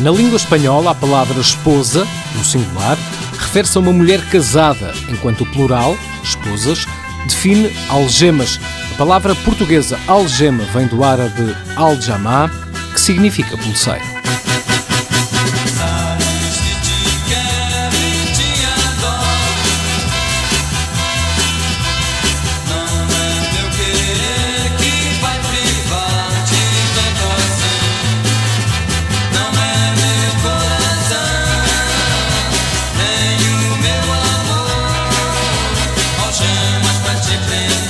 Na língua espanhola, a palavra esposa, no singular, refere-se a uma mulher casada, enquanto o plural, esposas, define algemas. A palavra portuguesa algema vem do árabe aljamá, que significa pulseiro. Play.